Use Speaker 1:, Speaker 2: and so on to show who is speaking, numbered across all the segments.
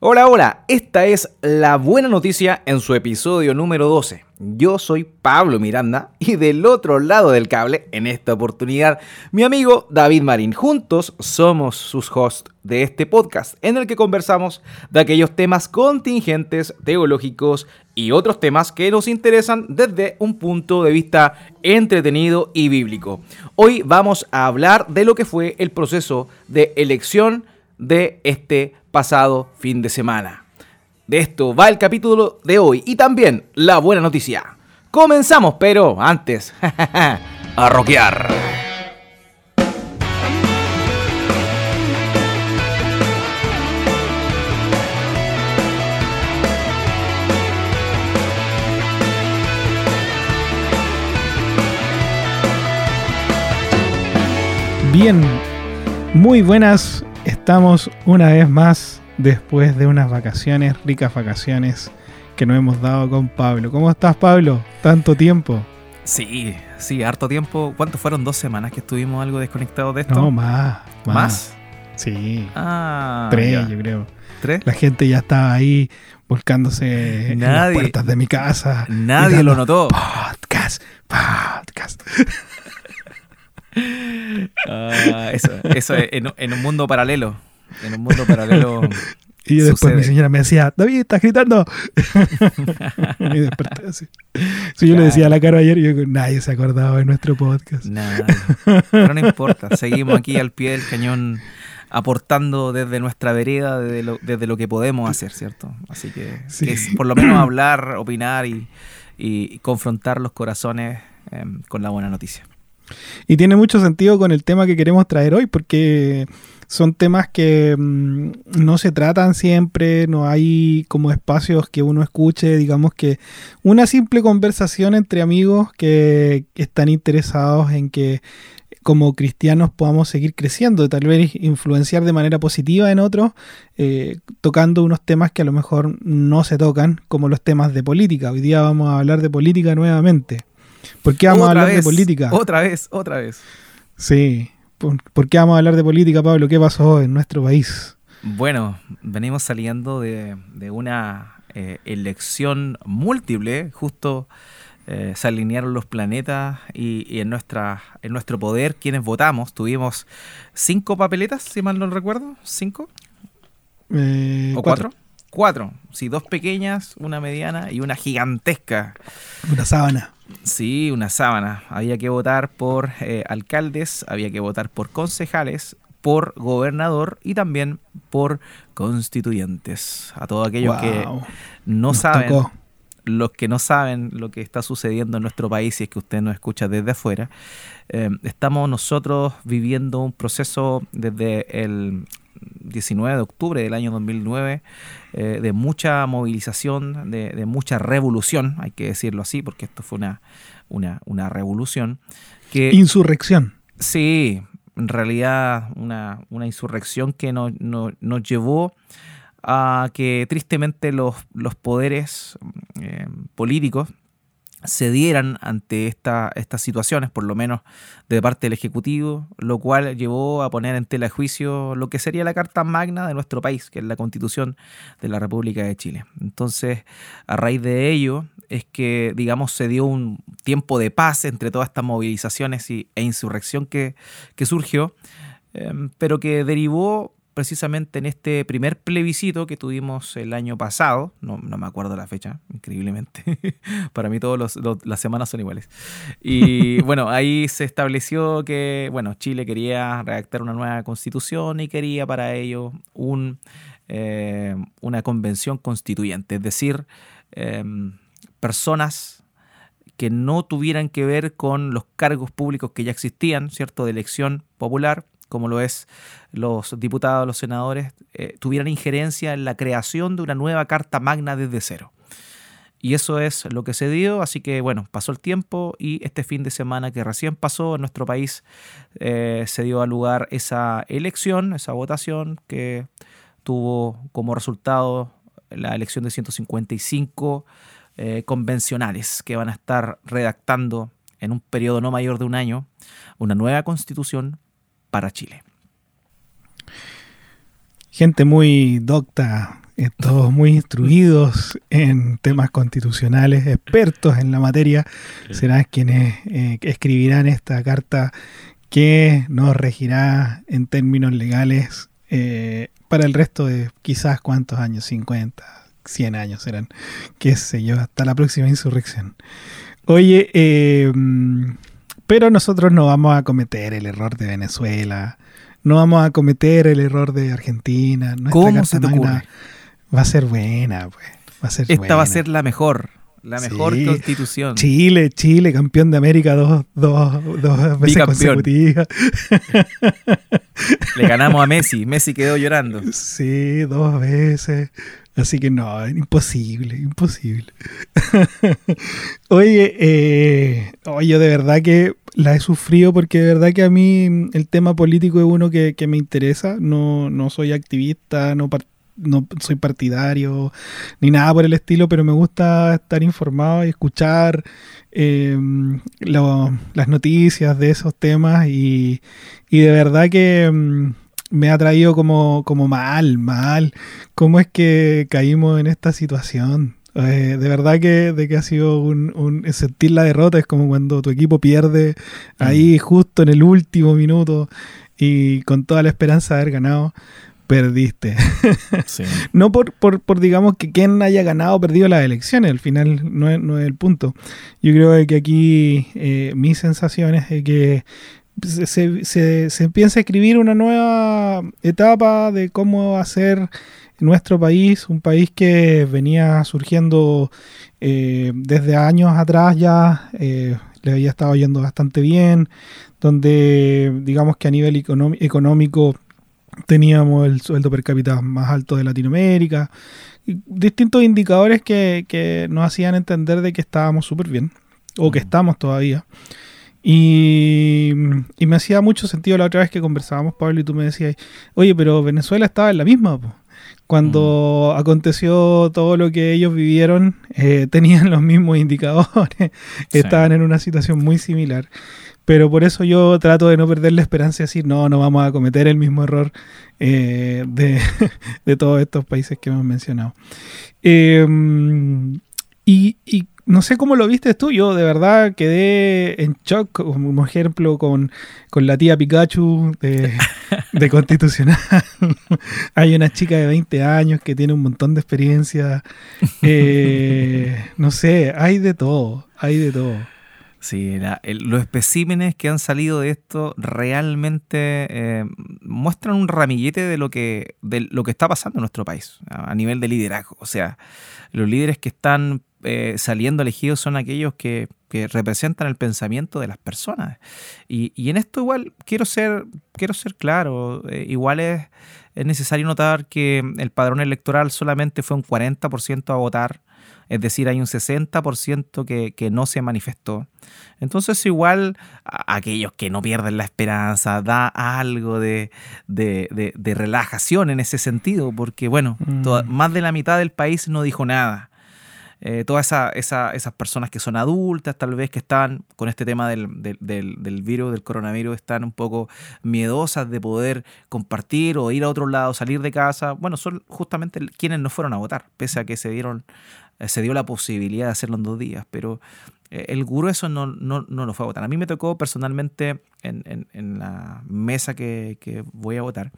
Speaker 1: Hola, hola, esta es la buena noticia en su episodio número 12. Yo soy Pablo Miranda y del otro lado del cable, en esta oportunidad, mi amigo David Marín. Juntos somos sus hosts de este podcast en el que conversamos de aquellos temas contingentes, teológicos y otros temas que nos interesan desde un punto de vista entretenido y bíblico. Hoy vamos a hablar de lo que fue el proceso de elección de este pasado fin de semana. De esto va el capítulo de hoy y también la buena noticia. Comenzamos, pero antes, a rockear.
Speaker 2: Bien, muy buenas Estamos una vez más después de unas vacaciones, ricas vacaciones que nos hemos dado con Pablo. ¿Cómo estás, Pablo? Tanto tiempo.
Speaker 1: Sí, sí, harto tiempo. ¿Cuánto fueron? ¿Dos semanas que estuvimos algo desconectados de esto?
Speaker 2: No, más.
Speaker 1: ¿Más?
Speaker 2: Sí.
Speaker 1: Ah,
Speaker 2: Tres, yo creo.
Speaker 1: ¿Tres?
Speaker 2: La gente ya estaba ahí volcándose en las puertas de mi casa.
Speaker 1: Nadie lo notó.
Speaker 2: Podcast, podcast.
Speaker 1: Ah, eso, eso en, un mundo paralelo. En un mundo paralelo.
Speaker 2: Y después mi señora me decía, David, estás gritando. y desperté así. Si yo le decía a la cara ayer, yo nadie se acordaba de nuestro podcast.
Speaker 1: Nada. Pero no importa. Seguimos aquí al pie del cañón aportando desde nuestra vereda, desde lo, desde lo que podemos hacer, ¿cierto? Así que, por lo menos hablar, opinar y, confrontar los corazones em, con la buena noticia.
Speaker 2: Y tiene mucho sentido con el tema que queremos traer hoy, porque son temas que mm, no se tratan siempre, no hay como espacios que uno escuche, digamos que una simple conversación entre amigos que están interesados en que como cristianos podamos seguir creciendo, tal vez influenciar de manera positiva en otros, eh, tocando unos temas que a lo mejor no se tocan, como los temas de política. Hoy día vamos a hablar de política nuevamente. ¿Por qué vamos a hablar de política?
Speaker 1: Otra vez, otra vez.
Speaker 2: Sí. ¿Por, qué vamos a hablar de política, Pablo? ¿Qué pasó en nuestro país?
Speaker 1: Bueno, venimos saliendo de, una eh, elección múltiple, justo eh, se alinearon los planetas y, en, nuestra, en nuestro poder, quienes votamos, tuvimos cinco papeletas, si mal no recuerdo, cinco.
Speaker 2: Eh,
Speaker 1: ¿O cuatro? Cuatro. Sí, dos pequeñas, una mediana y una gigantesca.
Speaker 2: Una sábana.
Speaker 1: Sí, una sábana. Había que votar por eh, alcaldes, había que votar por concejales, por gobernador y también por constituyentes. A todos aquellos que no saben, los que no saben lo que está sucediendo en nuestro país, si es que usted nos escucha desde afuera, eh, estamos nosotros viviendo un proceso desde el 19 de octubre del año 2009 eh, de mucha movilización, de, mucha revolución, hay que decirlo así, porque esto fue una, una, revolución. Que,
Speaker 2: Insurrección.
Speaker 1: Sí, en realidad una, insurrección que nos, nos llevó a que tristemente los, los poderes eh, políticos cedieran ante esta, estas situaciones, por lo menos de parte del Ejecutivo, lo cual llevó a poner en tela de juicio lo que sería la Carta Magna de nuestro país, que es la Constitución de la República de Chile. Entonces, a raíz de ello, es que, digamos, se dio un tiempo de paz entre todas estas movilizaciones y, e insurrección que, que surgió, em, pero que derivó precisamente en este primer plebiscito que tuvimos el año pasado, no, me acuerdo la fecha, increíblemente, para mí todas las semanas son iguales. Y bueno, ahí se estableció que, bueno, Chile quería redactar una nueva constitución y quería para ello un, eh, una convención constituyente, es decir, em, personas que no tuvieran que ver con los cargos públicos que ya existían, ¿cierto?, de elección popular, como lo es los diputados, los senadores, eh, tuvieran injerencia en la creación de una nueva Carta Magna desde cero. Y eso es lo que se dio, así que bueno, pasó el tiempo y este fin de semana que recién pasó en nuestro país eh, se dio a lugar esa elección, esa votación que tuvo como resultado la elección de 155 eh, convencionales que van a estar redactando en un periodo no mayor de un año una nueva constitución para Chile.
Speaker 2: Gente muy docta eh, todos muy instruidos en temas constitucionales, expertos en la materia, serán quienes eh, escribirán esta carta que nos regirá en términos legales eh, para el resto de quizás cuántos años, 50, 100 años serán, qué sé yo, hasta la próxima insurrección. Oye, pero nosotros no vamos a cometer el error de Venezuela, no vamos a cometer el error de Argentina.
Speaker 1: ¿Cómo se te ocurre?
Speaker 2: Va a ser buena, pues. Va a ser
Speaker 1: Esta va a ser la mejor. La mejor constitución.
Speaker 2: Chile, Chile, campeón de América dos, dos, dos veces consecutivas.
Speaker 1: Le ganamos a Messi. Messi quedó llorando.
Speaker 2: Sí, dos veces. Así que no, imposible, imposible. oye, eh, oye, de verdad que la he sufrido porque de verdad que a mí el tema político es uno que, me interesa. No, no soy activista, no, no soy partidario, ni nada por el estilo, pero me gusta estar informado y escuchar em, las noticias de esos temas y, y de verdad que em, me ha traído como, como mal, mal. ¿Cómo es que caímos en esta situación? Eh, de verdad que, de que ha sido un, sentir la derrota es como cuando tu equipo pierde ahí mm. justo en el último minuto y con toda la esperanza de haber ganado, perdiste. no por, por, digamos, que quien haya ganado o perdido las elecciones, al final no es, no es el punto. Yo creo que aquí eh, mi sensación es de que se, se, se, empieza a escribir una nueva etapa de cómo hacer nuestro país, un país que venía surgiendo eh, desde años atrás ya, eh, le había estado yendo bastante bien, donde digamos que a nivel económico teníamos el sueldo per cápita más alto de Latinoamérica, distintos indicadores que, que nos hacían entender de que estábamos súper bien, o que estamos todavía. Y, me hacía mucho sentido la otra vez que conversábamos, Pablo, y tú me decías, oye, pero Venezuela estaba en la misma. Cuando mm. aconteció todo lo que ellos vivieron, eh, tenían los mismos indicadores, estaban en una situación muy similar. Pero por eso yo trato de no perder la esperanza y decir, no, no vamos a cometer el mismo error eh, de, todos estos países que hemos mencionado. Em, y, y no sé cómo lo viste tú, yo de verdad quedé en shock, como ejemplo, con, la tía Pikachu de, Constitucional. Hay una chica de 20 años que tiene un montón de experiencia. Eh, no sé, hay de todo, hay de todo.
Speaker 1: Sí, los especímenes que han salido de esto realmente eh, muestran un ramillete de lo, que, de lo que está pasando en nuestro país a nivel de liderazgo. O sea, los líderes que están eh, saliendo elegidos son aquellos que, representan el pensamiento de las personas. Y, en esto igual quiero ser, quiero ser claro, eh, igual es, es, necesario notar que el padrón electoral solamente fue un 40% a votar, es decir, hay un 60% que, que no se manifestó. Entonces igual a aquellos que no pierden la esperanza, da algo de, relajación en ese sentido, porque bueno, mm. más de la mitad del país no dijo nada. Eh, todas esas personas que son adultas, tal vez que están con este tema del, virus, del coronavirus, están un poco miedosas de poder compartir o ir a otro lado, salir de casa. Bueno, son justamente quienes no fueron a votar, pese a que se dieron eh, se dio la posibilidad de hacerlo en dos días, pero eh, el grueso no, no, no lo fue a votar. A mí me tocó personalmente en, la mesa que, voy a votar,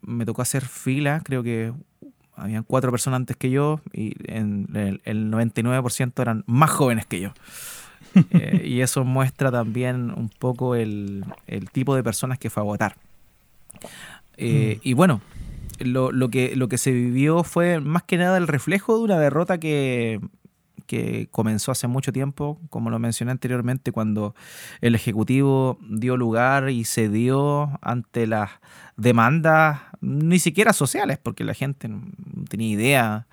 Speaker 1: me tocó hacer fila, creo que habían cuatro personas antes que yo y en el, 99% eran más jóvenes que yo. Eh, y eso muestra también un poco el, tipo de personas que fue a votar. Eh, mm. Y bueno, lo, lo, que, lo que se vivió fue más que nada el reflejo de una derrota que, que comenzó hace mucho tiempo, como lo mencioné anteriormente, cuando el Ejecutivo dio lugar y cedió ante las demandas, ni siquiera sociales, porque la gente no tenía idea.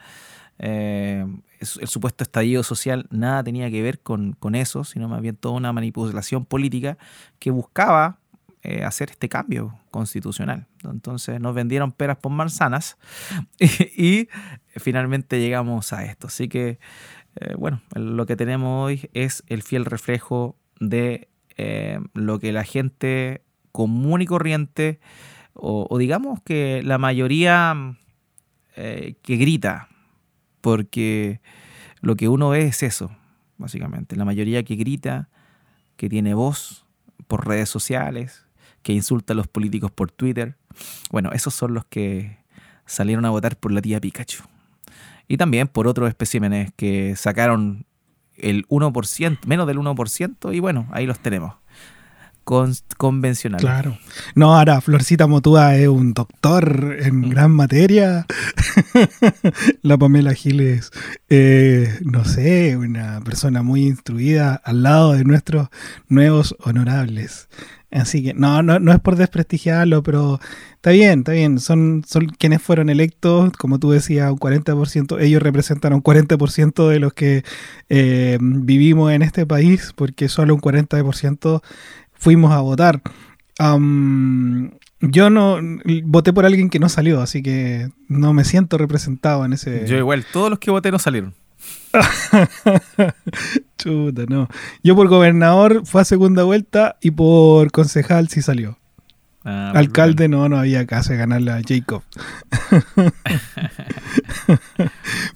Speaker 1: Eh, el supuesto estallido social nada tenía que ver con, eso, sino más bien toda una manipulación política que buscaba eh, hacer este cambio constitucional. Entonces nos vendieron peras por manzanas y finalmente llegamos a esto. Así que eh, bueno, lo que tenemos hoy es el fiel reflejo de eh, lo que la gente común y corriente, o, digamos que la mayoría eh, que grita, porque lo que uno ve es eso, básicamente. La mayoría que grita, que tiene voz por redes sociales, que insulta a los políticos por Twitter. Bueno, esos son los que salieron a votar por la tía Pikachu. Y también por otros especímenes que sacaron el 1%, menos del 1%, y bueno, ahí los tenemos convencional.
Speaker 2: Claro. No, ahora Florcita Motúa es un doctor en mm. gran materia. la Pamela Giles, eh, no sé, una persona muy instruida al lado de nuestros nuevos honorables. Así que no, no, no es por desprestigiarlo, pero está bien, está bien. Son, son quienes fueron electos, como tú decías, un 40%. Ellos representan un 40% de los que eh, vivimos en este país, porque solo un 40% fuimos a votar. yo no voté por alguien que no salió, así que no me siento representado en ese.
Speaker 1: Yo igual, todos los que voté no salieron.
Speaker 2: Chuta, no. Yo por gobernador fue a segunda vuelta y por concejal sí salió. Ah, Alcalde no, no había caso de ganarle a Jacob.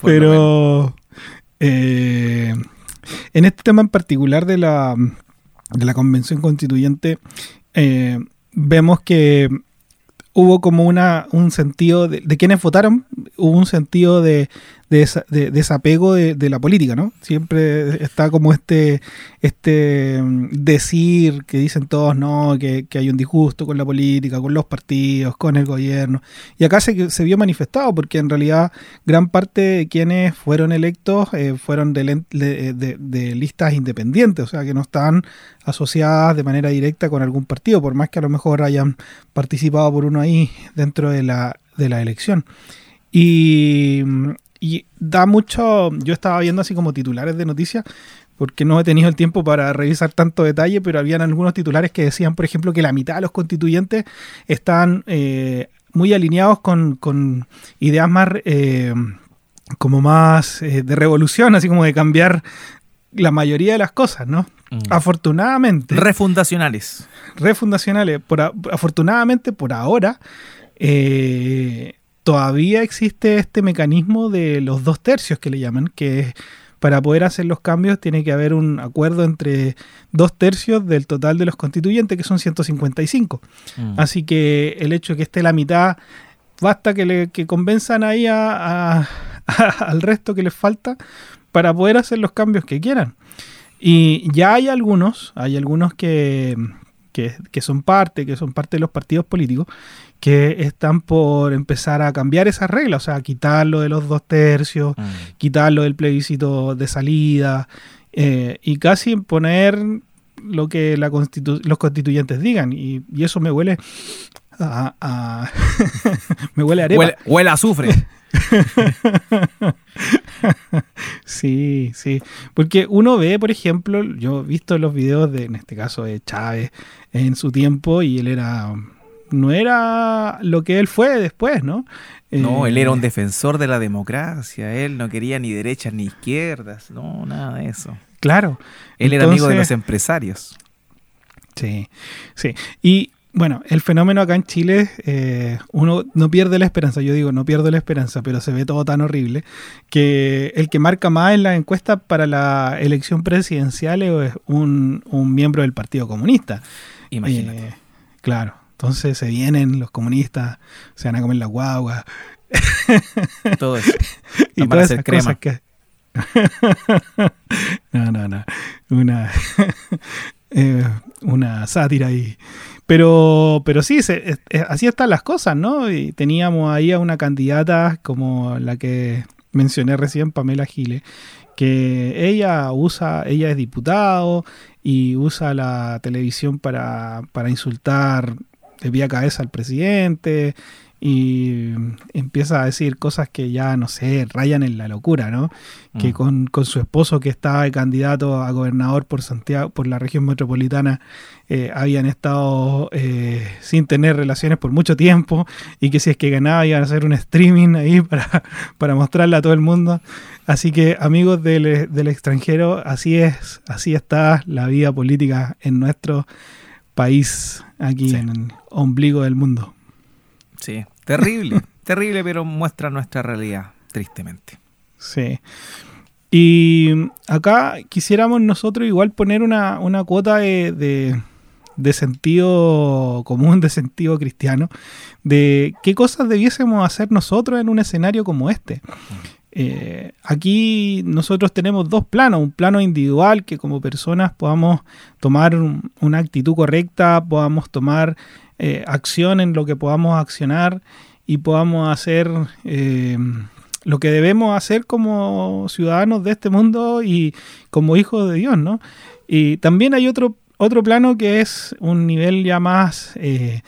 Speaker 2: Pero eh, en este tema en particular de la de la Convención Constituyente, eh, vemos que hubo como una, un sentido de, de quienes votaron, hubo un sentido de, de, desapego de, la política, ¿no? Siempre está como este, este mm, decir que dicen todos, no, que, hay un disgusto con la política, con los partidos, con el gobierno. Y acá se, vio manifestado porque en realidad gran parte de quienes fueron electos eh, fueron de, listas independientes, o sea, que no están asociadas de manera directa con algún partido, por más que a lo mejor hayan participado por uno ahí dentro de la, de la elección. Y, mm, y da mucho, yo estaba viendo así como titulares de noticias, porque no he tenido el tiempo para revisar tanto detalle, pero habían algunos titulares que decían, por ejemplo, que la mitad de los constituyentes están eh, muy alineados con, ideas más, eh, como más eh, de revolución, así como de cambiar la mayoría de las cosas, ¿no? Mm. Afortunadamente.
Speaker 1: Refundacionales.
Speaker 2: Refundacionales. Por, afortunadamente, por ahora, todavía existe este mecanismo de los dos tercios que le llaman, que para poder hacer los cambios tiene que haber un acuerdo entre dos tercios del total de los constituyentes, que son 155. Mm. Así que el hecho de que esté la mitad, basta que, le, que convenzan ahí a, al resto que les falta para poder hacer los cambios que quieran. Y ya hay algunos, hay algunos que, que, que, son parte, que son parte de los partidos políticos, que están por empezar a cambiar esas reglas, o sea, quitarlo de los dos tercios, mm. quitarlo del plebiscito de salida eh, y casi imponer lo que la los constituyentes digan. Y, eso me huele a... me huele a arepa.
Speaker 1: Huele, a azufre.
Speaker 2: sí, sí. Porque uno ve, por ejemplo, yo he visto los videos de, en este caso, de Chávez en su tiempo y él era no era lo que él fue después, ¿no?
Speaker 1: No, él era un eh, defensor de la democracia, él no quería ni derechas ni izquierdas, no, nada de eso.
Speaker 2: Claro.
Speaker 1: Él era amigo de los empresarios.
Speaker 2: Sí, sí. Y bueno, el fenómeno acá en Chile, eh, uno no pierde la esperanza, yo digo, no pierdo la esperanza, pero se ve todo tan horrible, que el que marca más en la encuesta para la elección presidencial es un, miembro del Partido Comunista.
Speaker 1: Imagínate.
Speaker 2: Eh, claro. Entonces se vienen los comunistas, se van a comer la guagua.
Speaker 1: Todo eso.
Speaker 2: y todas esas crema. que... no, no, no. Una, eh, una sátira ahí. Pero, pero sí, así están las cosas, ¿no? Y teníamos ahí a una candidata como la que mencioné recién, Pamela Giles, que ella usa, ella es diputado y usa la televisión para, para insultar le cabeza al presidente y empieza a decir cosas que ya, no sé, rayan en la locura, ¿no? Que mm. con, su esposo que estaba de candidato a gobernador por Santiago, por la región metropolitana, eh, habían estado eh, sin tener relaciones por mucho tiempo y que si es que ganaba iban a hacer un streaming ahí para, para mostrarle a todo el mundo. Así que amigos del, del extranjero, así es, así está la vida política en nuestro país aquí en el ombligo del mundo.
Speaker 1: Sí, terrible, terrible, pero muestra nuestra realidad, tristemente.
Speaker 2: Sí. Y acá quisiéramos nosotros igual poner una, cuota de, de, sentido común, de sentido cristiano, de qué cosas debiésemos hacer nosotros en un escenario como este. Eh, aquí nosotros tenemos dos planos, un plano individual que como personas podamos tomar una actitud correcta, podamos tomar eh, acción en lo que podamos accionar y podamos hacer eh, lo que debemos hacer como ciudadanos de este mundo y como hijos de Dios, ¿no? Y también hay otro, otro plano que es un nivel ya más eh,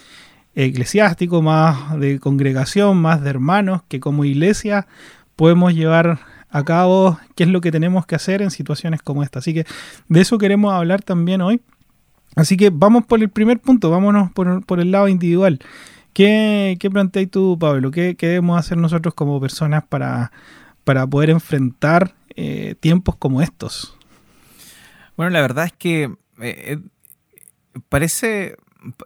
Speaker 2: eclesiástico, más de congregación, más de hermanos, que como iglesia podemos llevar a cabo qué es lo que tenemos que hacer en situaciones como esta. Así que de eso queremos hablar también hoy. Así que vamos por el primer punto, vámonos por, por el lado individual. ¿Qué, qué planteas tú, Pablo? ¿Qué, debemos hacer nosotros como personas para, para poder enfrentar eh, tiempos como estos?
Speaker 1: Bueno, la verdad es que eh, eh, parece.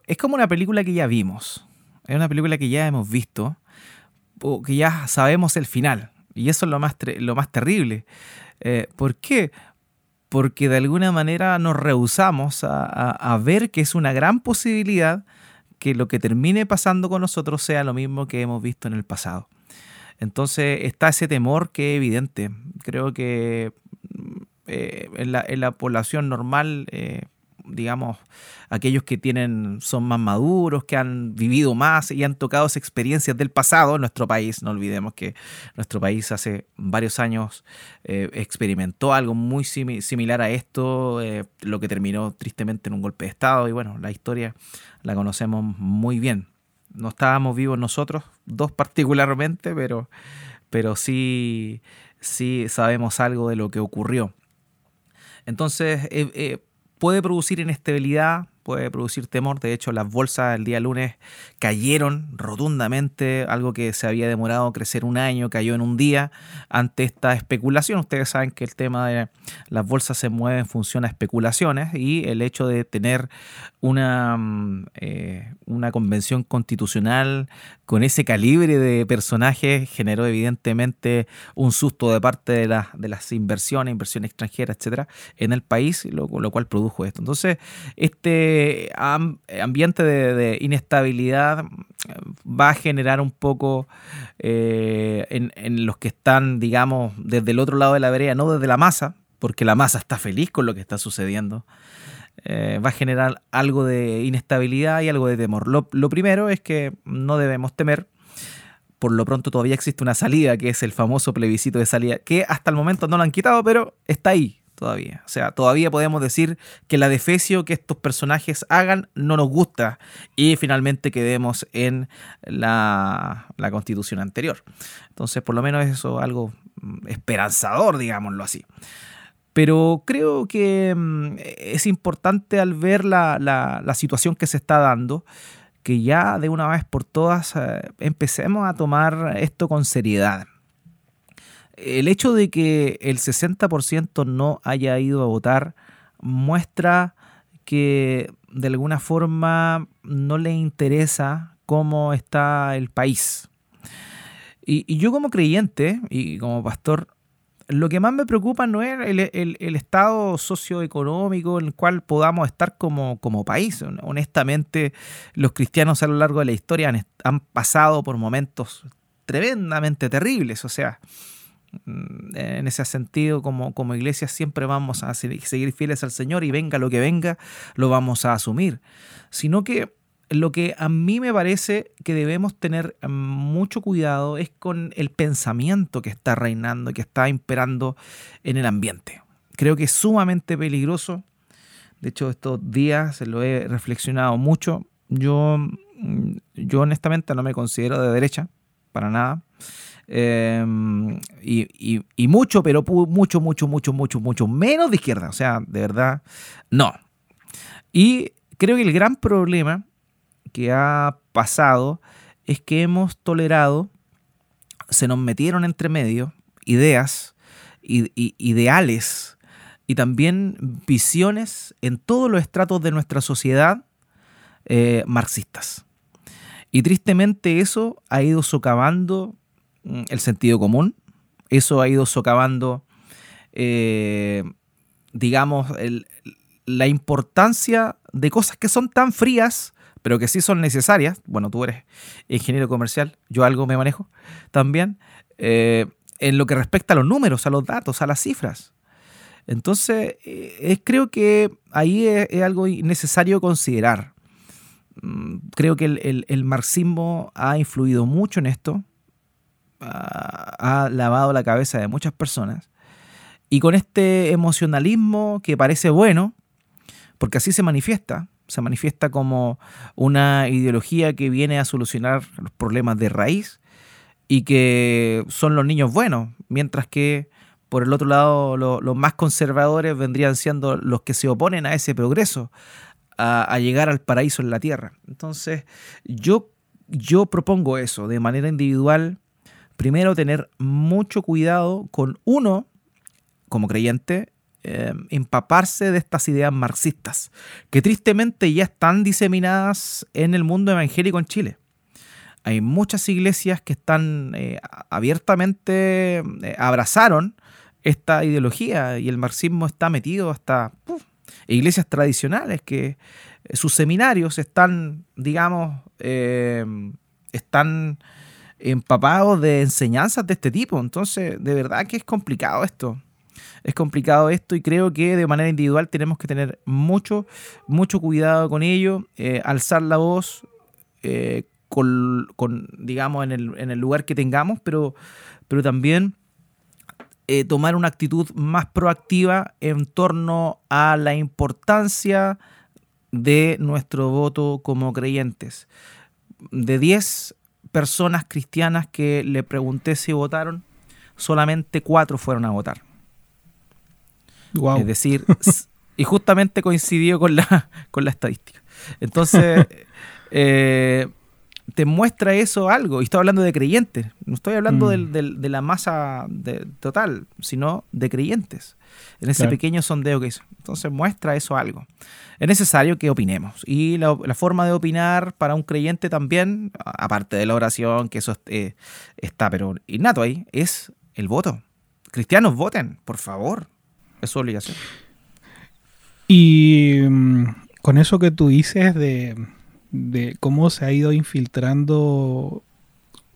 Speaker 1: Es como una película que ya vimos. Es una película que ya hemos visto, que ya sabemos el final. Y eso es lo más, lo más terrible. ¿Por qué? Porque de alguna manera nos rehusamos a, a ver que es una gran posibilidad que lo que termine pasando con nosotros sea lo mismo que hemos visto en el pasado. Entonces está ese temor que es evidente. Creo que eh, en, la, población normal, eh, digamos, aquellos que tienen, son más maduros, que han vivido más y han tocado experiencias del pasado, en nuestro país, no olvidemos que nuestro país hace varios años eh, experimentó algo muy similar a esto, lo que terminó tristemente en un golpe de Estado y bueno, la historia la conocemos muy bien. No estábamos vivos nosotros, dos particularmente, pero, pero sí, sí sabemos algo de lo que ocurrió. Entonces, eh, eh, puede producir inestabilidad, puede producir temor. De hecho, las bolsas el día lunes cayeron rotundamente, algo que se había demorado crecer un año, cayó en un día ante esta especulación. Ustedes saben que el tema de las bolsas se mueve en función a especulaciones y el hecho de tener una, mm, eh, una convención constitucional con ese calibre de personajes generó evidentemente un susto de parte de, las inversiones, inversiones extranjeras, etcétera, en el país, lo, lo cual produjo esto. Entonces, este ambiente de, inestabilidad va a generar un poco eh, en, los que están, digamos, desde el otro lado de la vereda, no desde la masa, porque la masa está feliz con lo que está sucediendo. Eh, va a generar algo de inestabilidad y algo de temor. Lo primero es que no debemos temer por lo pronto todavía existe una salida, que es el famoso plebiscito de salida, que hasta el momento no lo han quitado, pero está ahí todavía. O sea, todavía podemos decir que la defecio que estos personajes hagan no nos gusta y finalmente quedemos en la, constitución anterior. Entonces, por lo menos eso es algo mm, esperanzador, digámoslo así. Pero creo que mm, es importante al ver la, situación que se está dando, que ya de una vez por todas eh, empecemos a tomar esto con seriedad el hecho de que el 60% no haya ido a votar muestra que de alguna forma no le interesa cómo está el país. Y, yo como creyente y como pastor, lo que más me preocupa no es el, estado socioeconómico en el cual podamos estar como, país. Honestamente, los cristianos a lo largo de la historia han, han pasado por momentos tremendamente terribles. O sea, en ese sentido, como, como iglesia, siempre vamos a seguir fieles al Señor y venga lo que venga, lo vamos a asumir. Sino que lo que a mí me parece que debemos tener mucho cuidado es con el pensamiento que está reinando, que está imperando en el ambiente. Creo que es sumamente peligroso. De hecho, estos días lo he reflexionado mucho. Yo, mm, yo honestamente no me considero de derecha, para nada. Em, y, mucho, pero mucho, mucho, mucho, mucho, mucho menos de izquierda. O sea, de verdad, no. Y creo que el gran problema que ha pasado es que hemos tolerado, se nos metieron entre medio ideas, ideales y también visiones en todos los estratos de nuestra sociedad eh, marxistas. Y tristemente eso ha ido socavando el sentido común, eso ha ido socavando, eh, digamos, la importancia de cosas que son tan frías, pero que sí son necesarias. Bueno, tú eres ingeniero comercial, yo algo me manejo también, eh, en lo que respecta a los números, a los datos, a las cifras. Entonces, eh, creo que ahí es, algo necesario considerar. Mm, creo que el, marxismo ha influido mucho en esto, ha, lavado la cabeza de muchas personas, y con este emocionalismo que parece bueno, porque así se manifiesta, se manifiesta como una ideología que viene a solucionar los problemas de raíz y que son los niños buenos, mientras que por el otro lado, los más conservadores vendrían siendo los que se oponen a ese progreso, a, llegar al paraíso en la tierra. Entonces, yo, yo propongo eso de manera individual. Primero, tener mucho cuidado con uno, como creyente, eh, empaparse de estas ideas marxistas, que tristemente ya están diseminadas en el mundo evangélico en Chile. Hay muchas iglesias que están eh, abiertamente, eh, abrazaron esta ideología y el marxismo está metido hasta iglesias tradicionales que sus seminarios están, digamos, están empapados de enseñanzas de este tipo. Entonces, de verdad que es complicado esto. Es complicado esto y creo que de manera individual tenemos que tener mucho, mucho cuidado con ello, eh, alzar la voz con, digamos, en el, en el, lugar que tengamos, pero, pero también eh, tomar una actitud más proactiva en torno a la importancia de nuestro voto como creyentes. De 10 personas cristianas que le pregunté si votaron, solamente 4 fueron a votar. Es decir, y justamente coincidió con la, con la estadística. Entonces, eh, te muestra eso algo. Y estoy hablando de creyentes. No estoy hablando mm. de la masa total, sino de creyentes. En ese pequeño sondeo que hizo. Entonces muestra eso algo. Es necesario que opinemos. Y la, forma de opinar para un creyente también, aparte de la oración, que eso eh, está pero innato ahí, es el voto. Cristianos, voten, por favor. Es su obligación.
Speaker 2: Y mm, con eso que tú dices de de cómo se ha ido infiltrando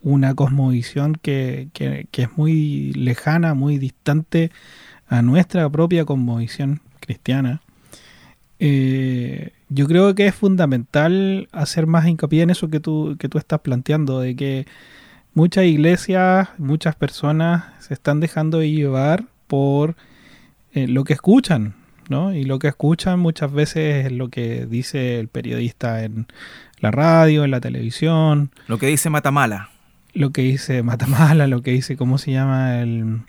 Speaker 2: una cosmovisión que, es muy lejana, muy distante a nuestra propia cosmovisión cristiana. Eh, yo creo que es fundamental hacer más hincapié en eso que tú, que tú estás planteando, de que muchas iglesias, muchas personas se están dejando llevar por eh, lo que escuchan, ¿no? Y lo que escuchan muchas veces es lo que dice el periodista en la radio, en la televisión.
Speaker 1: Lo que dice Matamala.
Speaker 2: Lo que dice Matamala, lo que dice, ¿cómo se llama? El,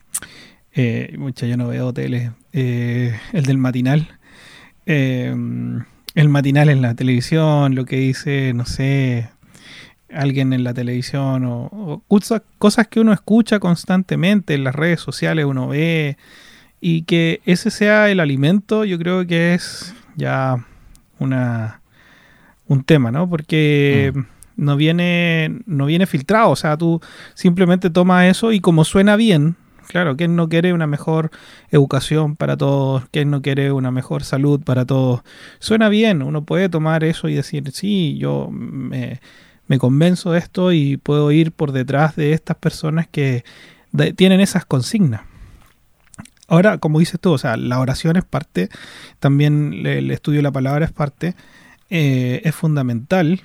Speaker 2: eh, mucha, yo no veo tele. Eh, el del matinal. Eh, el matinal en la televisión, lo que dice, no sé, alguien en la televisión o, cosas que uno escucha constantemente en las redes sociales, uno ve y que ese sea el alimento, yo creo que es ya una un tema, ¿no? Porque mm. no viene no viene filtrado, o sea, tú simplemente tomas eso y como suena bien, claro, ¿quién no quiere una mejor educación para todos? ¿Quién no quiere una mejor salud para todos? Suena bien, uno puede tomar eso y decir, sí, yo me, me convenzo de esto y puedo ir por detrás de estas personas que tienen esas consignas. Ahora, como dices tú, o sea, la oración es parte, también el estudio de la palabra es parte, eh, es fundamental.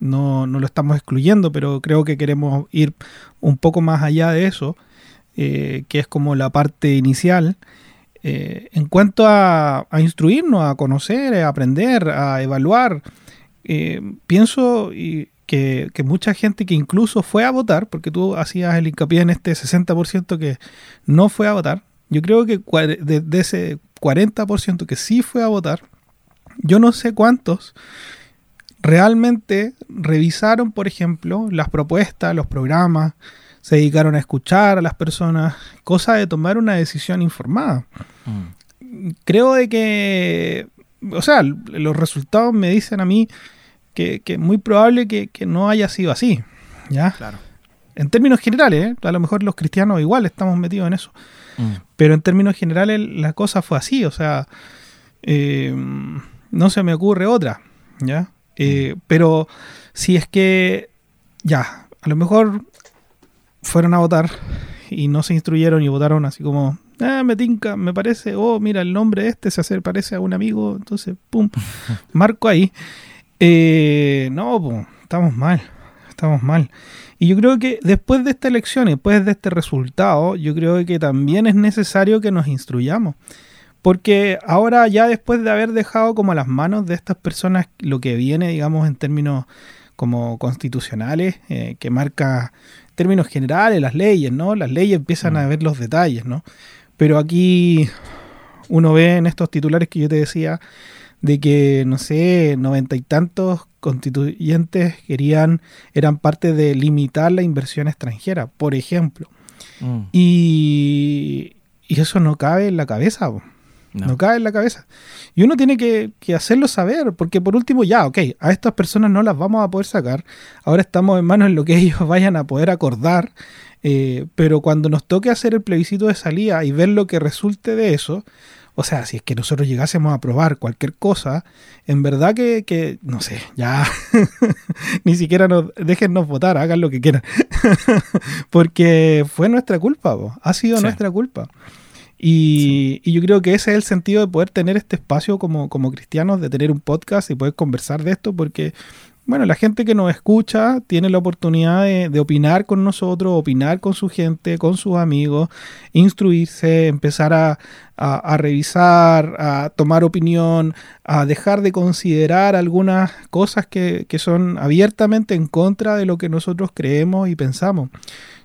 Speaker 2: No, no, lo estamos excluyendo, pero creo que queremos ir un poco más allá de eso, eh, que es como la parte inicial. Eh, en cuanto a, instruirnos, a conocer, a aprender, a evaluar, pienso que, que, mucha gente que incluso fue a votar, porque tú hacías el hincapié en este 60% que no fue a votar, yo creo que de, ese 40% que sí fue a votar, yo no sé cuántos realmente revisaron, por ejemplo, las propuestas, los programas, se dedicaron a escuchar a las personas, cosa de tomar una decisión informada. Mm. Creo de que, o sea, los resultados me dicen a mí que, es muy probable que, no haya sido así. ¿Ya?
Speaker 1: Claro.
Speaker 2: En términos generales, ¿eh? a lo mejor los cristianos igual estamos metidos en eso. Mm. Pero en términos generales la cosa fue así, o sea, eh, no se me ocurre otra, ¿ya? Eh, mm. Pero si es que, ya, a lo mejor fueron a votar y no se instruyeron y votaron así como, ah, me tinca, me parece, oh, mira, el nombre este se hace, parece a un amigo, entonces, pum, marco ahí. Eh, no, estamos mal, estamos mal. Y yo creo que después de esta elección y después de este resultado, yo creo que también es necesario que nos instruyamos. Porque ahora ya después de haber dejado como a las manos de estas personas lo que viene, digamos, en términos como constitucionales, eh, que marca en términos generales las leyes, ¿no? Las leyes empiezan a mm. ver los detalles, ¿no? Pero aquí uno ve en estos titulares que yo te decía, de que, no sé, noventa y tantos constituyentes querían, eran parte de limitar la inversión extranjera, por ejemplo. Mm. Y, y, eso no cabe en la cabeza, no. cabe en la cabeza. Y uno tiene que, hacerlo saber, porque por último, ya, ok, a estas personas no las vamos a poder sacar. Ahora estamos en manos en lo que ellos vayan a poder acordar. Eh, pero cuando nos toque hacer el plebiscito de salida y ver lo que resulte de eso, o sea, si es que nosotros llegásemos a probar cualquier cosa, en verdad que, no sé, ya ni siquiera nos déjennos votar, hagan lo que quieran. Porque fue nuestra culpa, ha sido nuestra culpa. Y, y, yo creo que ese es el sentido de poder tener este espacio como, como cristianos, de tener un podcast y poder conversar de esto, porque bueno, la gente que nos escucha tiene la oportunidad de, opinar con nosotros, opinar con su gente, con sus amigos, instruirse, empezar a, revisar, a tomar opinión, a dejar de considerar algunas cosas que, que son abiertamente en contra de lo que nosotros creemos y pensamos.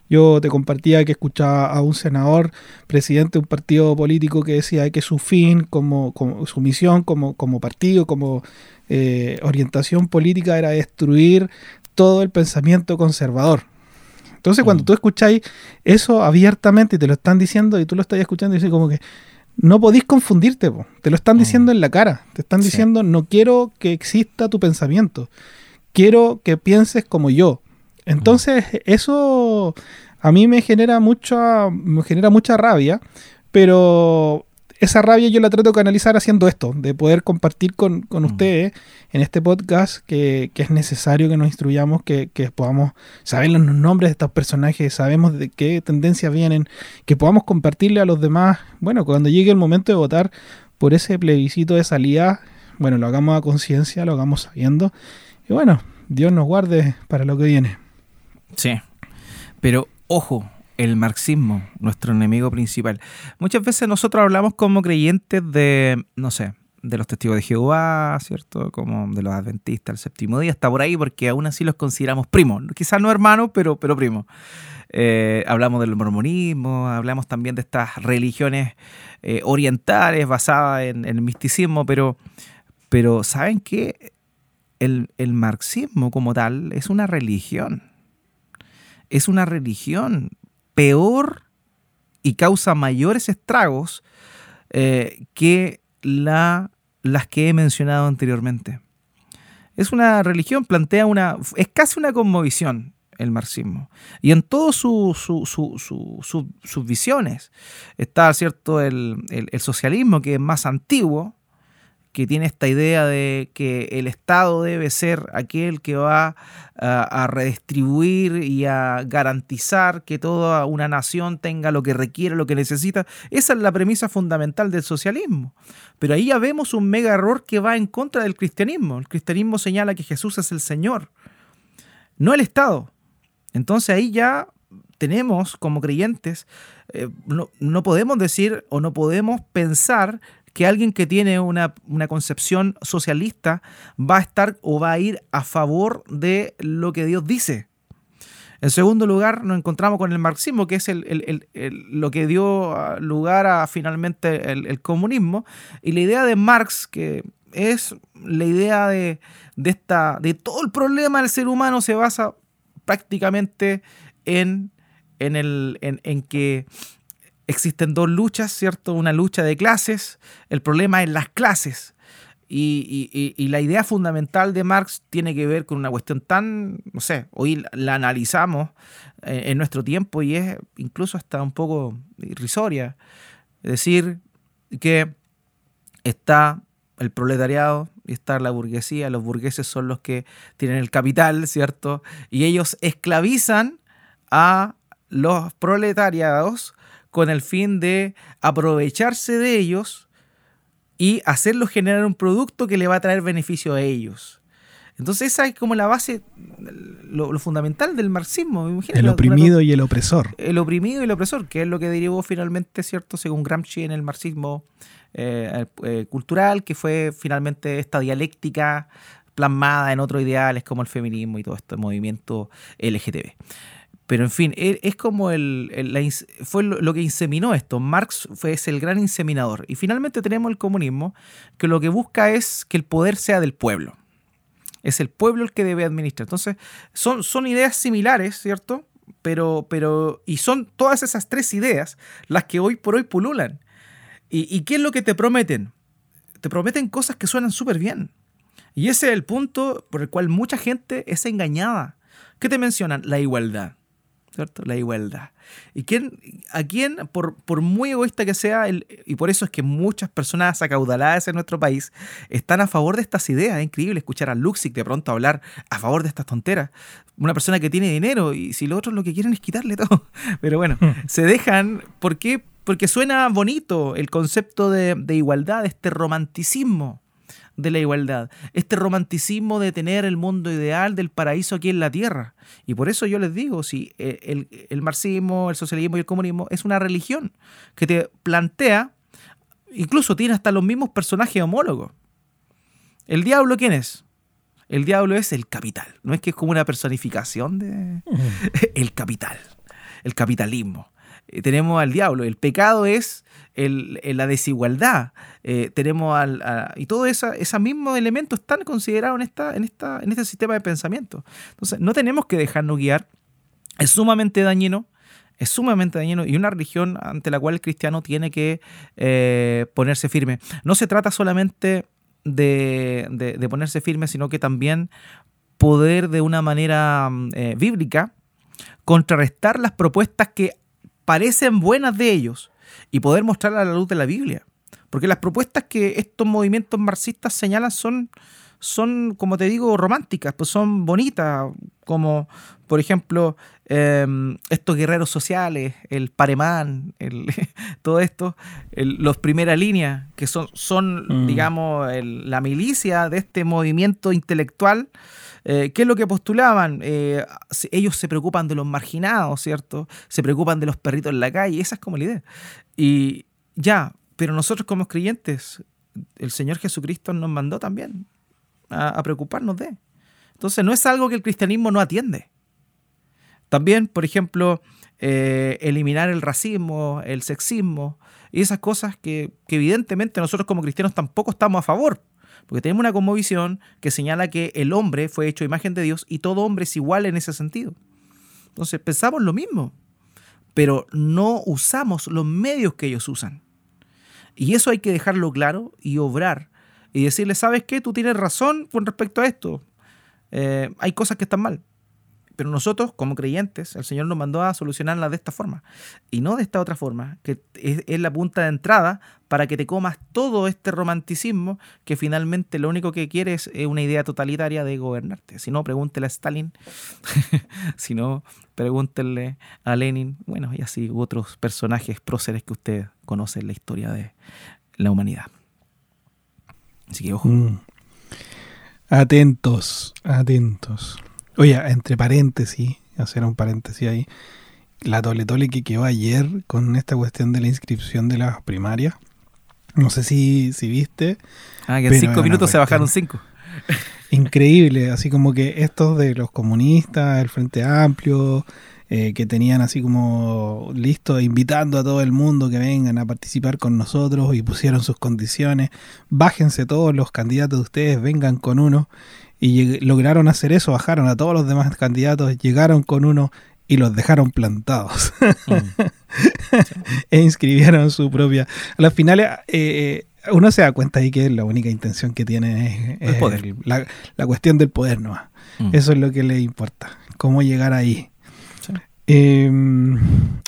Speaker 2: Yo te compartía que escuchaba a un senador, presidente de un partido político, que decía que su fin, como, como su misión como, como partido, como eh, orientación política era destruir todo el pensamiento conservador. Entonces, cuando mm. tú escucháis eso abiertamente y te lo están diciendo y tú lo estás escuchando y dices como que no podéis confundirte, te lo están mm. diciendo en la cara, te están diciendo no quiero que exista tu pensamiento, quiero que pienses como yo. Entonces, eso a mí me genera mucha, me genera mucha rabia, pero esa rabia yo la trato de canalizar haciendo esto, de poder compartir con, mm. ustedes en este podcast que, es necesario que nos instruyamos, que, podamos saber los nombres de estos personajes, sabemos de qué tendencias vienen, que podamos compartirle a los demás, bueno, cuando llegue el momento de votar por ese plebiscito de salida, bueno, lo hagamos a conciencia, lo hagamos sabiendo, y bueno, Dios nos guarde para lo que viene.
Speaker 1: Sí, pero ojo, el marxismo, nuestro enemigo principal. Muchas veces nosotros hablamos como creyentes de, no sé, de los testigos de Jehová, ¿cierto? Como de los adventistas, el séptimo día, está por ahí porque aún así los consideramos primos. Quizás no hermanos, pero, pero primos. Eh, hablamos del mormonismo, hablamos también de estas religiones eh, orientales basadas en, el misticismo, pero, pero ¿saben qué? El, el marxismo como tal es una religión. Es una religión peor y causa mayores estragos eh, que la, las que he mencionado anteriormente. Es una religión, plantea una. es casi una conmovisión el marxismo. Y en todas sus visiones está, ¿cierto?, el, el, socialismo, que es más antiguo, que tiene esta idea de que el Estado debe ser aquel que va a, redistribuir y a garantizar que toda una nación tenga lo que requiere, lo que necesita. Esa es la premisa fundamental del socialismo. Pero ahí ya vemos un mega error que va en contra del cristianismo. El cristianismo señala que Jesús es el Señor, no el Estado. Entonces ahí ya tenemos como creyentes, eh, no, no, podemos decir o no podemos pensar que alguien que tiene una, concepción socialista va a estar o va a ir a favor de lo que Dios dice. En segundo lugar, nos encontramos con el marxismo, que es lo que dio ah, lugar a finalmente el, comunismo. Y la idea de Marx, que es la idea de, esta, de todo el problema del ser humano, se basa prácticamente en, en, el, en que existen dos luchas, ¿cierto? Una lucha de clases, el problema es las clases. Y, la idea fundamental de Marx tiene que ver con una cuestión tan, no sé, hoy la analizamos eh, en nuestro tiempo y es incluso hasta un poco irrisoria. Es decir, que está el proletariado y está la burguesía, los burgueses son los que tienen el capital, ¿cierto? Y ellos esclavizan a los proletariados con el fin de aprovecharse de ellos y hacerlos generar un producto que le va a traer beneficio a ellos. Entonces esa es como la base, lo, fundamental del marxismo.
Speaker 2: El oprimido y el opresor.
Speaker 1: El oprimido y el opresor, que es lo que derivó finalmente, ¿cierto? Según Gramsci en el marxismo eh, eh, cultural, que fue finalmente esta dialéctica plasmada en otros ideales como el feminismo y todo este movimiento LGTB. Pero en fin, e, es como el, fue lo que inseminó esto. Marx fue el gran inseminador. Y finalmente tenemos el comunismo, que lo que busca es que el poder sea del pueblo. Es el pueblo el que debe administrar. Entonces, son, son ideas similares, ¿cierto? Pero, pero, y son todas esas tres ideas las que hoy por hoy pululan. ¿Y, y qué es lo que te prometen? Te prometen cosas que suenan súper bien. Y ese es el punto por el cual mucha gente es engañada. ¿Qué te mencionan? La igualdad la igualdad. ¿Y quién, a quién, por, por muy egoísta que sea, y por eso es que muchas personas acaudaladas en nuestro país están a favor de estas ideas? Es increíble escuchar a Luxic de pronto hablar a favor de estas tonteras. Una persona que tiene dinero y si los otros lo que quieren es quitarle todo. Pero bueno, se dejan. ¿Por qué? Porque suena bonito el concepto de, de igualdad, este romanticismo de la igualdad, este romanticismo de tener el mundo ideal del paraíso aquí en la tierra. Y por eso yo les digo, si el, el marxismo, el socialismo y el comunismo es una religión que te plantea, incluso tiene hasta los mismos personajes homólogos. ¿El diablo quién es? El diablo es el capital. No es que es como una personificación de el capital, el capitalismo. Eh, tenemos al diablo. El pecado es la desigualdad. Eh, tenemos al, y todos esos mismos elementos están considerados en, este sistema de pensamiento. Entonces, no tenemos que dejarnos guiar. Es sumamente dañino. Es sumamente dañino y una religión ante la cual el cristiano tiene que eh, ponerse firme. No se trata solamente de, de, ponerse firme, sino que también poder de una manera bíblica contrarrestar las propuestas que parecen buenas de ellos y poder mostrarla a la luz de la Biblia. Porque las propuestas que estos movimientos marxistas señalan son, son como te digo, románticas, pues son bonitas, como por ejemplo em, estos guerreros sociales, el Paremán, el, todo esto, los primera línea, que son, son mm. digamos, la milicia de este movimiento intelectual eh, ¿Qué es lo que postulaban? Eh, ellos se preocupan de los marginados, ¿cierto? Se preocupan de los perritos en la calle, esa es como la idea. Y ya, pero nosotros como creyentes, el Señor Jesucristo nos mandó también a, preocuparnos de. Entonces no es algo que el cristianismo no atiende. También, por ejemplo, eh, eliminar el racismo, el sexismo y esas cosas que, que, evidentemente nosotros como cristianos tampoco estamos a favor. Porque tenemos una conmovisión que señala que el hombre fue hecho imagen de Dios y todo hombre es igual en ese sentido. Entonces pensamos lo mismo, pero no usamos los medios que ellos usan. Y eso hay que dejarlo claro y obrar. Y decirle, ¿sabes qué? Tú tienes razón con respecto a esto. Eh, hay cosas que están mal. Pero nosotros, como creyentes, el Señor nos mandó a solucionarla de esta forma y no de esta otra forma, que es, la punta de entrada para que te comas todo este romanticismo que finalmente lo único que quieres es una idea totalitaria de gobernarte. Si no, pregúntele a Stalin, si no, pregúntenle a Lenin, bueno, y así otros personajes próceres que usted conoce en la historia de la humanidad. Así que ojo. Mm.
Speaker 2: Atentos, atentos. Oye, entre paréntesis, hacer un paréntesis ahí, la tole tole que quedó ayer con esta cuestión de la inscripción de las primarias. No sé si, si viste.
Speaker 1: Ah, que en cinco minutos se bajaron cinco.
Speaker 2: Increíble, así como que estos de los comunistas, el Frente Amplio, eh, que tenían así como listo, invitando a todo el mundo que vengan a participar con nosotros y pusieron sus condiciones. Bájense todos los candidatos de ustedes, vengan con uno. Y lograron hacer eso, bajaron a todos los demás candidatos, llegaron con uno y los dejaron plantados. Mm. e inscribieron su propia. A las finales, eh, uno se da cuenta ahí que la única intención que tiene es,
Speaker 1: poder.
Speaker 2: la, cuestión del poder no mm. Eso es lo que le importa, cómo llegar ahí. Eh,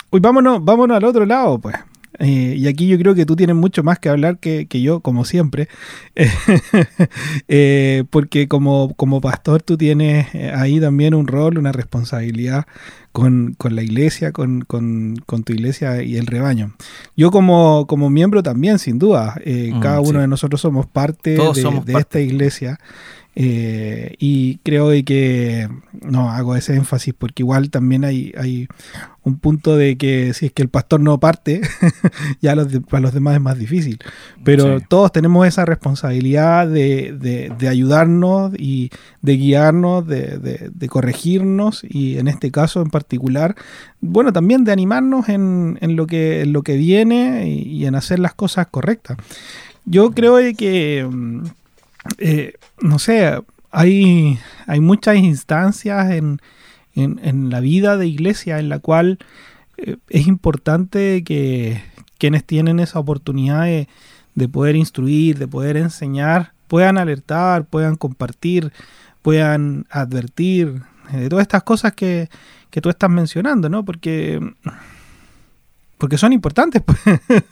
Speaker 2: uy, vámonos, vámonos al otro lado, pues. Eh, y aquí yo creo que tú tienes mucho más que hablar que, yo, como siempre, eh, porque como, como pastor tú tienes eh, ahí también un rol, una responsabilidad con, la iglesia, con, tu iglesia y el rebaño. Yo como, como miembro también, sin duda, mm, cada uno de nosotros somos parte de, esta iglesia. Y creo que no hago ese énfasis porque igual también hay, hay un punto de que si es que el pastor no parte, ya los para los demás es más difícil. Pero todos tenemos esa responsabilidad de, ayudarnos y de guiarnos, de, corregirnos y en este caso en particular, bueno, también de animarnos en, lo, que, en lo que viene y, en hacer las cosas correctas. Yo creo que, mm, eh, no sé, hay, hay muchas instancias en en, la vida de iglesia en la cual eh, es importante que quienes tienen esa oportunidad de, poder instruir, de poder enseñar, puedan alertar, puedan compartir, puedan advertir eh, de todas estas cosas que, que, tú estás mencionando, ¿no? Porque, porque son importantes, pues.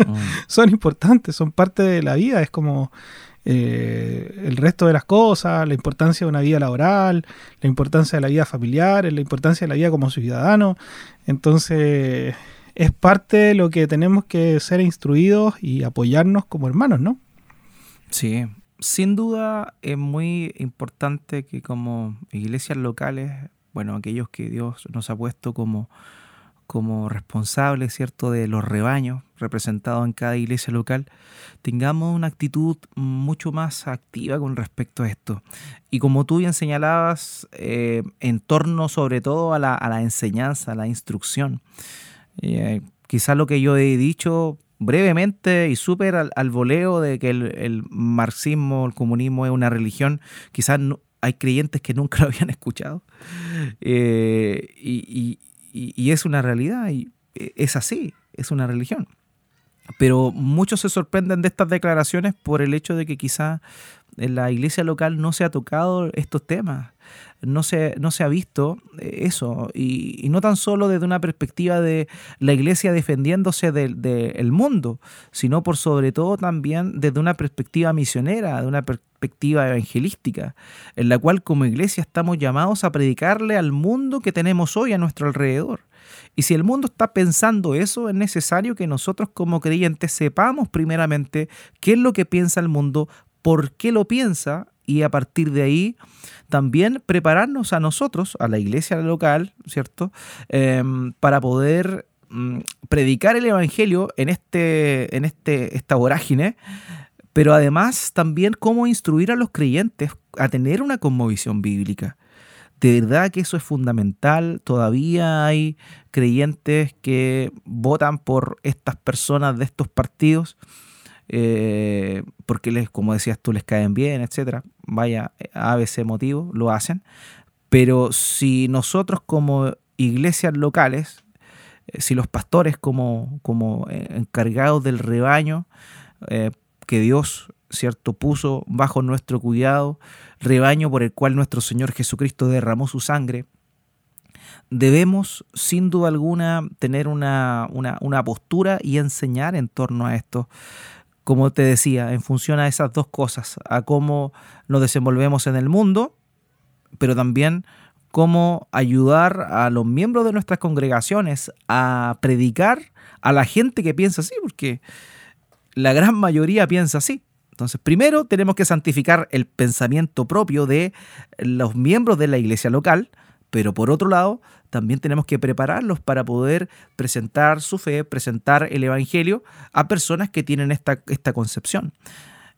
Speaker 2: Mm. son importantes, son parte de la vida, es como eh, el resto de las cosas, la importancia de una vida laboral, la importancia de la vida familiar, la importancia de la vida como ciudadano. Entonces, es parte de lo que tenemos que ser instruidos y apoyarnos como hermanos, ¿no?
Speaker 1: Sí, sin duda es muy importante que como iglesias locales, bueno, aquellos que Dios nos ha puesto como como responsables, ¿cierto?, de los rebaños representados en cada iglesia local, tengamos una actitud mucho más activa con respecto a esto. Y como tú bien señalabas, eh, en torno sobre todo a la, enseñanza, a la instrucción. Eh, quizás lo que yo he dicho brevemente y súper al, voleo de que el, marxismo, el comunismo es una religión, quizás hay creyentes que nunca lo habían escuchado. Eh, y, es una realidad, y e, es así, es una religión. Pero muchos se sorprenden de estas declaraciones por el hecho de que quizá en la iglesia local no se ha tocado estos temas, no se, no se ha visto eso, y, no tan solo desde una perspectiva de la iglesia defendiéndose del mundo, sino por sobre todo también desde una perspectiva misionera, de una perspectiva evangelística, en la cual como iglesia estamos llamados a predicarle al mundo que tenemos hoy a nuestro alrededor. Y si el mundo está pensando eso, es necesario que nosotros como creyentes sepamos primeramente qué es lo que piensa el mundo, por qué lo piensa y a partir de ahí también prepararnos a nosotros, a la iglesia local, ¿cierto? Em, para poder mm, predicar el Evangelio en, este, en este, esta vorágine, pero además también cómo instruir a los creyentes a tener una conmovisión bíblica. De verdad que eso es fundamental. Todavía hay creyentes que votan por estas personas de estos partidos eh, porque les, como decías tú, les caen bien, etcétera. Vaya, a veces motivo, lo hacen. Pero si nosotros como iglesias locales, eh, si los pastores como, como eh, encargados del rebaño que Dios cierto puso bajo nuestro cuidado, rebaño por el cual nuestro Señor Jesucristo derramó su sangre, debemos sin duda alguna tener una, una, una postura y enseñar en torno a esto como te decía, en función a esas dos cosas, a cómo nos desenvolvemos en el mundo, pero también cómo ayudar a los miembros de nuestras congregaciones a predicar a la gente que piensa así, porque la gran mayoría piensa así. Entonces, primero tenemos que santificar el pensamiento propio de los miembros de la iglesia local, pero por otro lado, también tenemos que prepararlos para poder presentar su fe, presentar el Evangelio a personas que tienen esta, esta concepción.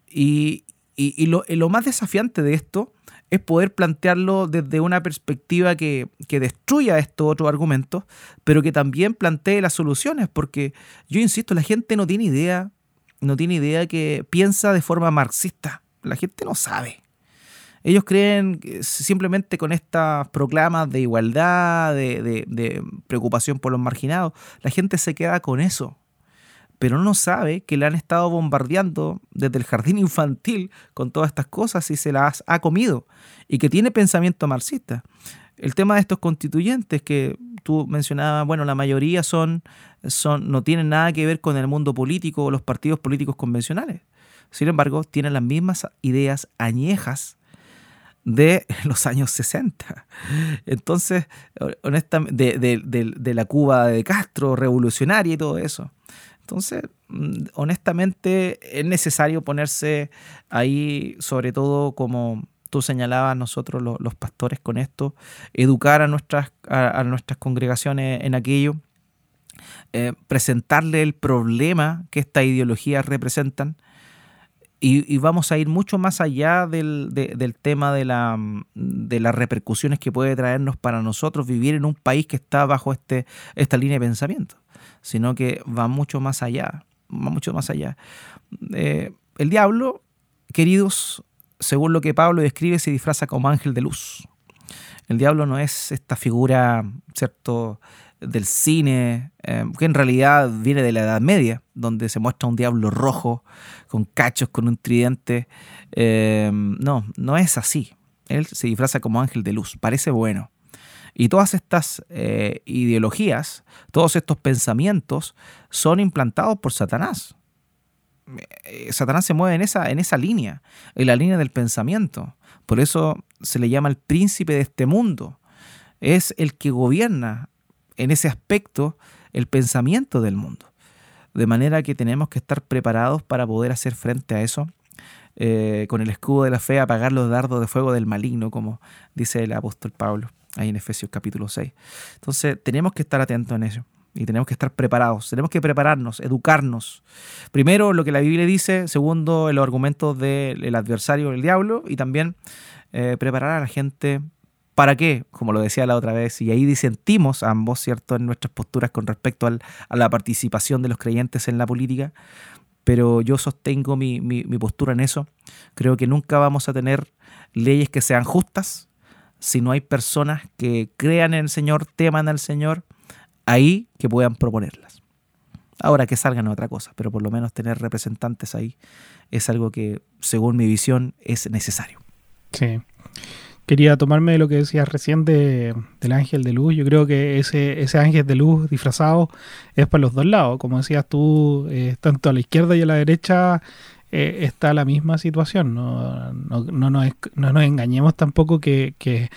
Speaker 1: Y, lo, más desafiante de esto es poder plantearlo desde una perspectiva que, que, destruya estos otros argumentos, pero que también plantee las soluciones, porque yo insisto, la gente no tiene idea, no tiene idea que piensa de forma marxista, la gente no sabe. Ellos creen simplemente con estas proclamas de igualdad, de, preocupación por los marginados, la gente se queda con eso. pero no sabe que le han estado bombardeando desde el jardín infantil con todas estas cosas y se las ha comido y que tiene pensamiento marxista. El tema de estos constituyentes que tú mencionabas, bueno, la mayoría son, son, no tienen nada que ver con el mundo político o los partidos políticos convencionales. Sin embargo, tienen las mismas ideas añejas de los años 60. Entonces, honestamente, de, la Cuba de Castro, revolucionaria y todo eso. Entonces, mm, honestamente, es necesario ponerse ahí, sobre todo como tú señalabas nosotros los, pastores con esto, educar a nuestras, a, nuestras congregaciones en aquello, eh, presentarle el problema que estas ideologías representan y, vamos a ir mucho más allá del, tema de, la, de, las repercusiones que puede traernos para nosotros vivir en un país que está bajo este, esta línea de pensamiento, sino que va mucho más allá, va mucho más allá. Eh, el diablo, queridos, según lo que Pablo describe, se disfraza como ángel de luz. El diablo no es esta figura, ¿cierto?, del cine, eh, que en realidad viene de la Edad Media, donde se muestra un diablo rojo, con cachos, con un tridente. Eh, no, no es así. Él se disfraza como ángel de luz, parece bueno. Y todas estas eh, ideologías, todos estos pensamientos son implantados por Satanás. Satanás se mueve en esa, en esa línea, en la línea del pensamiento. Por eso se le llama el príncipe de este mundo. Es el que gobierna en ese aspecto el pensamiento del mundo. De manera que tenemos que estar preparados para poder hacer frente a eso. Eh, con el escudo de la fe apagar los dardos de fuego del maligno, como dice el apóstol Pablo ahí en Efesios capítulo 6. Entonces tenemos que estar atentos en eso y tenemos que estar preparados, tenemos que prepararnos, educarnos. Primero lo que la Biblia dice, segundo los argumentos del adversario, el diablo, y también eh, preparar a la gente ¿Para qué? Como lo decía la otra vez, y ahí disentimos ambos, ¿cierto?, en nuestras posturas con respecto a la participación de los creyentes en la política, pero yo sostengo mi, postura en eso. Creo que nunca vamos a tener leyes que sean justas si no hay personas que crean en el Señor, teman al Señor, ahí que puedan proponerlas. Ahora que salgan otra cosa, pero por lo menos tener representantes ahí es algo que, según mi visión, es necesario.
Speaker 2: Sí quería tomarme lo que decías recién de, del ángel de luz. Yo creo que ese, ese ángel de luz disfrazado es para los dos lados. Como decías tú, eh, tanto a la izquierda y a la derecha eh, está la misma situación. No, no, no, nos, no nos engañemos tampoco que, que,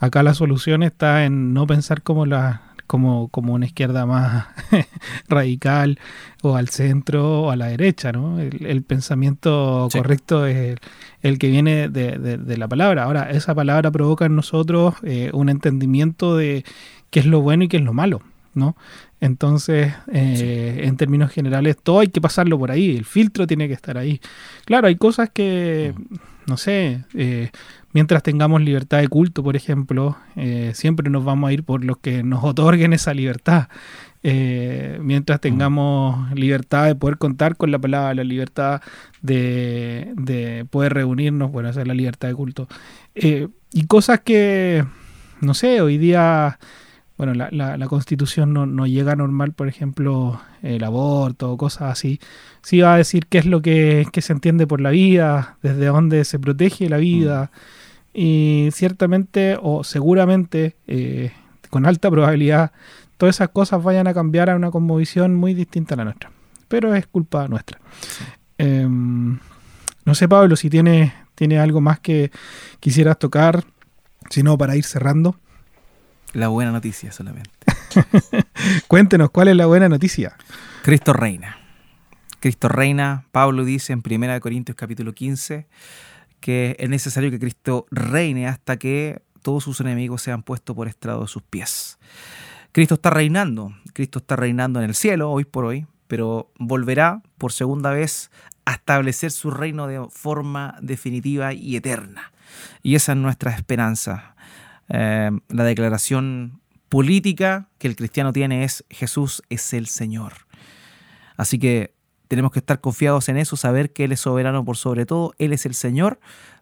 Speaker 2: acá la solución está en no pensar como la, como, como una izquierda más radical o al centro o a la derecha, ¿no? El, pensamiento correcto es el, que viene de, la palabra. Ahora, esa palabra provoca en nosotros eh, un entendimiento de qué es lo bueno y qué es lo malo, ¿no? Entonces, eh, en términos generales, todo hay que pasarlo por ahí, el filtro tiene que estar ahí. Claro, hay cosas que, mm. no sé, eh, mientras tengamos libertad de culto, por ejemplo, eh, siempre nos vamos a ir por los que nos otorguen esa libertad. Eh, mientras tengamos libertad de poder contar con la palabra, la libertad de, poder reunirnos, bueno, esa es la libertad de culto. Eh, y cosas que, no sé, hoy día, bueno, la, la, constitución no, llega a normal, por ejemplo, el aborto o cosas así. Sí va a decir qué es lo que, se entiende por la vida, desde dónde se protege la vida. Y ciertamente o seguramente, eh, con alta probabilidad, todas esas cosas vayan a cambiar a una conmovisión muy distinta a la nuestra. Pero es culpa nuestra. Em, no sé, Pablo, si tiene, tiene algo más que quisieras tocar, si no, para ir cerrando.
Speaker 1: La buena noticia solamente.
Speaker 2: Cuéntenos, ¿cuál es la buena noticia?
Speaker 1: Cristo reina. Cristo reina, Pablo dice en 1 Corintios capítulo 15, que es necesario que Cristo reine hasta que todos sus enemigos sean puestos por estrado de sus pies. Cristo está reinando, Cristo está reinando en el cielo hoy por hoy, pero volverá por segunda vez a establecer su reino de forma definitiva y eterna. Y esa es nuestra esperanza. Eh, la declaración política que el cristiano tiene es Jesús es el Señor. Así que tenemos que estar confiados en eso, saber que Él es soberano por sobre todo, Él es el Señor,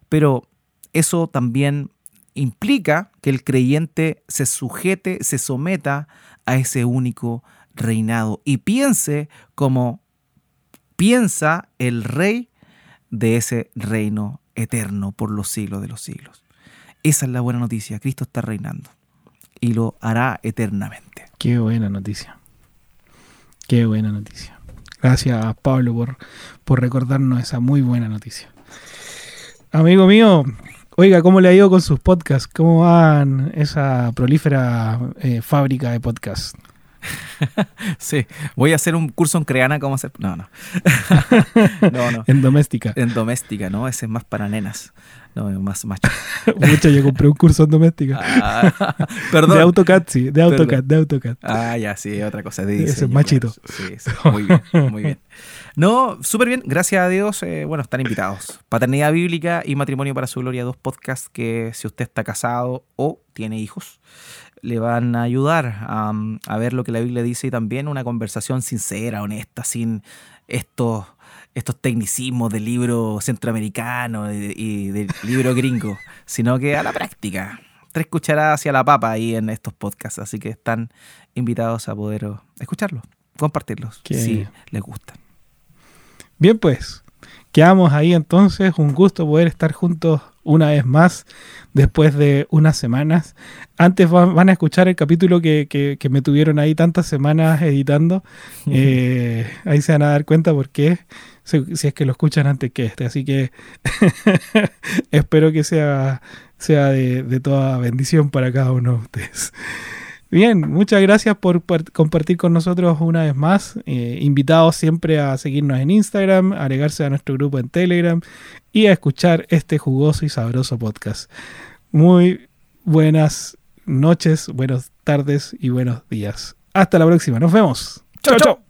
Speaker 1: pero eso también implica que el creyente se sujete, se someta a ese único reinado y piense como piensa el rey de ese reino eterno por los siglos de los siglos. Esa es la buena noticia. Cristo está reinando y lo hará eternamente.
Speaker 2: Qué buena noticia. Qué buena noticia. Gracias, Pablo, por, por recordarnos esa muy buena noticia. Amigo mío, oiga, ¿cómo le ha ido con sus podcasts? ¿Cómo van esa prolífera eh, fábrica de podcasts?
Speaker 1: sí, voy a hacer un curso en Creana, ¿cómo hacer? No, no.
Speaker 2: no, no. En doméstica.
Speaker 1: En doméstica, ¿no? Ese es más para nenas. No, más macho.
Speaker 2: Mucho, yo compré un curso en doméstica. Ah, perdón. De AutoCAD, sí, de AutoCAD, de AutoCAD.
Speaker 1: Ah, ya, sí, otra cosa.
Speaker 2: De Ese es machito.
Speaker 1: Sí, sí, muy bien, muy bien. No, súper bien, gracias a Dios. Eh, bueno, están invitados. Paternidad Bíblica y Matrimonio para su Gloria, dos podcasts que si usted está casado o tiene hijos, le van a ayudar a, ver lo que la Biblia dice y también una conversación sincera, honesta, sin estos, estos tecnicismos del libro centroamericano y, del libro gringo, sino que a la práctica. Tres cucharadas hacia la papa ahí en estos podcasts, así que están invitados a poder escucharlos, compartirlos, si les gusta.
Speaker 2: Bien, pues, quedamos ahí entonces. Un gusto poder estar juntos una vez más después de unas semanas. Antes van a escuchar el capítulo que, me tuvieron ahí tantas semanas editando. Eh, ahí se van a dar cuenta por qué, si, es que lo escuchan antes que este. Así que espero que sea, sea de, de toda bendición para cada uno de ustedes. Bien, muchas gracias por compartir con nosotros una vez más. Eh, invitados siempre a seguirnos en Instagram, a agregarse a nuestro grupo en Telegram y a escuchar este jugoso y sabroso podcast. Muy buenas noches, buenas tardes y buenos días. Hasta la próxima, nos vemos. Chao, chao.